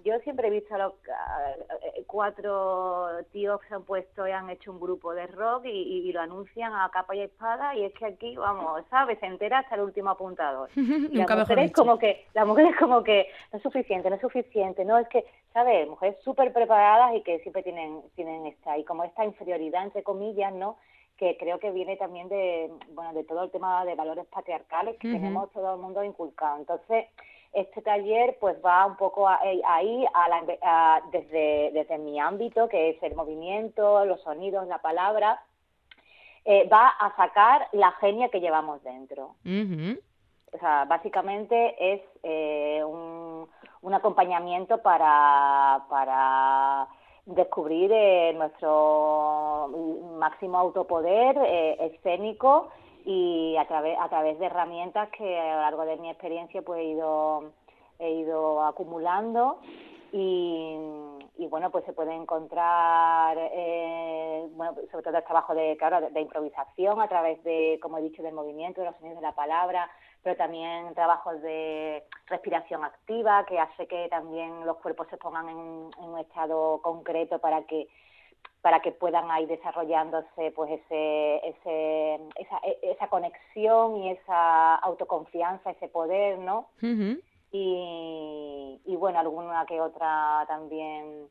yo siempre he visto a los eh, cuatro tíos que se han puesto y han hecho un grupo de rock y, lo anuncian a capa y espada y es que aquí, vamos, ¿sabes? Se entera hasta el último apuntador. Y Nunca mujeres dicho. como que, las mujeres como que no es suficiente, no es suficiente, no es que, ¿sabes? Mujeres súper preparadas y que siempre tienen, tienen esta, y como esta inferioridad, entre comillas, ¿no? Que creo que viene también de, bueno, de todo el tema de valores patriarcales que tenemos todo el mundo inculcado. Entonces, este taller pues va un poco a- eh, ahí a la a- desde, desde mi ámbito, que es el movimiento, los sonidos, la palabra, eh, va a sacar la genia que llevamos dentro. O sea, básicamente es eh, un, un, acompañamiento para, para descubrir eh, nuestro máximo autopoder eh, escénico y a través, a través de herramientas que a lo largo de mi experiencia pues he ido, he ido acumulando y, y bueno, pues se puede encontrar, eh, bueno, sobre todo el trabajo de, claro, de, improvisación a través de, como he dicho, del movimiento, de los sonidos de la palabra, pero también trabajos de respiración activa que hace que también los cuerpos se pongan en, un estado concreto para que para que puedan ir desarrollándose pues ese, ese esa, esa conexión y esa autoconfianza, ese poder, ¿no? y, y, bueno, alguna que otra también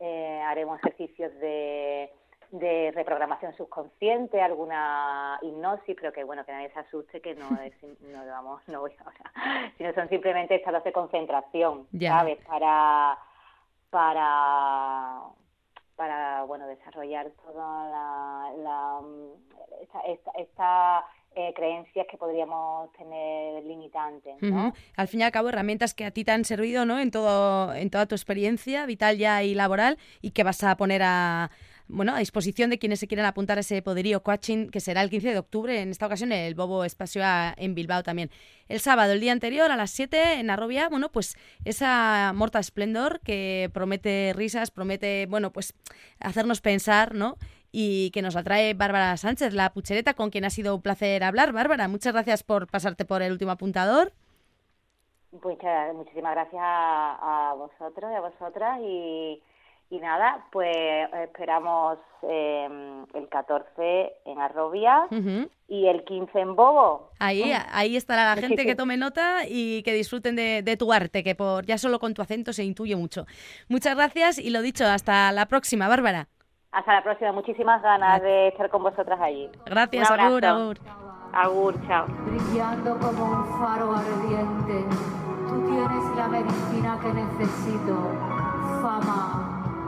eh, haremos ejercicios de, de reprogramación subconsciente, alguna hipnosis, pero que bueno, que nadie se asuste que no es, no vamos, no voy, sea, sino son simplemente estados de concentración, ¿sabes? Para, para, para, bueno, desarrollar toda la, la esta, esta, esta eh, creencias que podríamos tener limitantes. ¿no? Al fin y al cabo, herramientas que a ti te han servido ¿no? en, todo, en toda tu experiencia vital ya y laboral y que vas a poner a, bueno, a disposición de quienes se quieren apuntar a ese poderío coaching que será el 15 de octubre, en esta ocasión el Bobo Espacio en Bilbao también. El sábado, el día anterior, a las 7 en Arrobia, bueno, pues esa Morta Splendor que promete risas, promete, bueno, pues hacernos pensar, ¿no? y que nos la trae Bárbara Sánchez, la puchereta, con quien ha sido un placer hablar. Bárbara, muchas gracias por pasarte por el último apuntador. Muchas, muchísimas gracias a, vosotros y a vosotras y, nada, pues esperamos em, el 14 en Arrobia y el 15 en Bobo. Ahí, ahí estará la gente que tome nota y que disfruten de, de, tu arte, que por ya solo con tu acento se intuye mucho. Muchas gracias y lo dicho, hasta la próxima, Bárbara. Hasta la próxima. Muchísimas ganas de estar con vosotras allí. Gracias, Agur, Agur. Agur, chao. Brillando como un faro ardiente, tú tienes la medicina que necesito. Fama,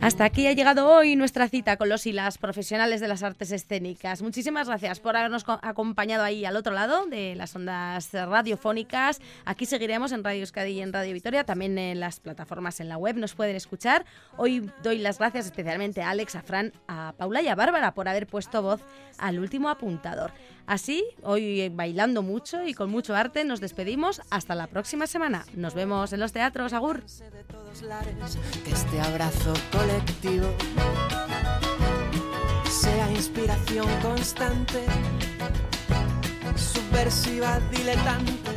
Hasta aquí ha llegado hoy nuestra cita con los y las profesionales de las artes escénicas. Muchísimas gracias por habernos acompañado ahí al otro lado de las ondas radiofónicas. Aquí seguiremos en Radio Euskadi y en Radio Vitoria, también en las plataformas en la web nos pueden escuchar. Hoy doy las gracias especialmente a Alex, a Fran, a Paula y a Bárbara por haber puesto voz al último apuntador. Así, hoy bailando mucho y con mucho arte, nos despedimos hasta la próxima semana. Nos vemos en los teatros, Agur. Que este abrazo colectivo sea inspiración constante, subversiva, diletante.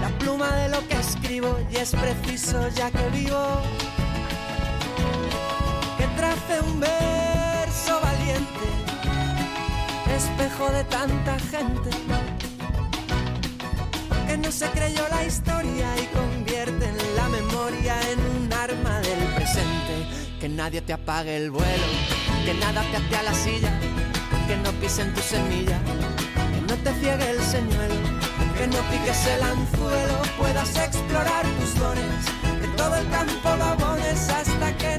La pluma de lo que escribo y es preciso ya que vivo que trace un verso valiente espejo de tanta gente que no se creyó la historia y convierte en la memoria en un arma del presente. Que nadie te apague el vuelo, que nada te ate a la silla, que no pisen tu semilla, que no te ciegue el señuelo, que no piques el anzuelo, puedas explorar tus dones, que todo el campo lo hasta que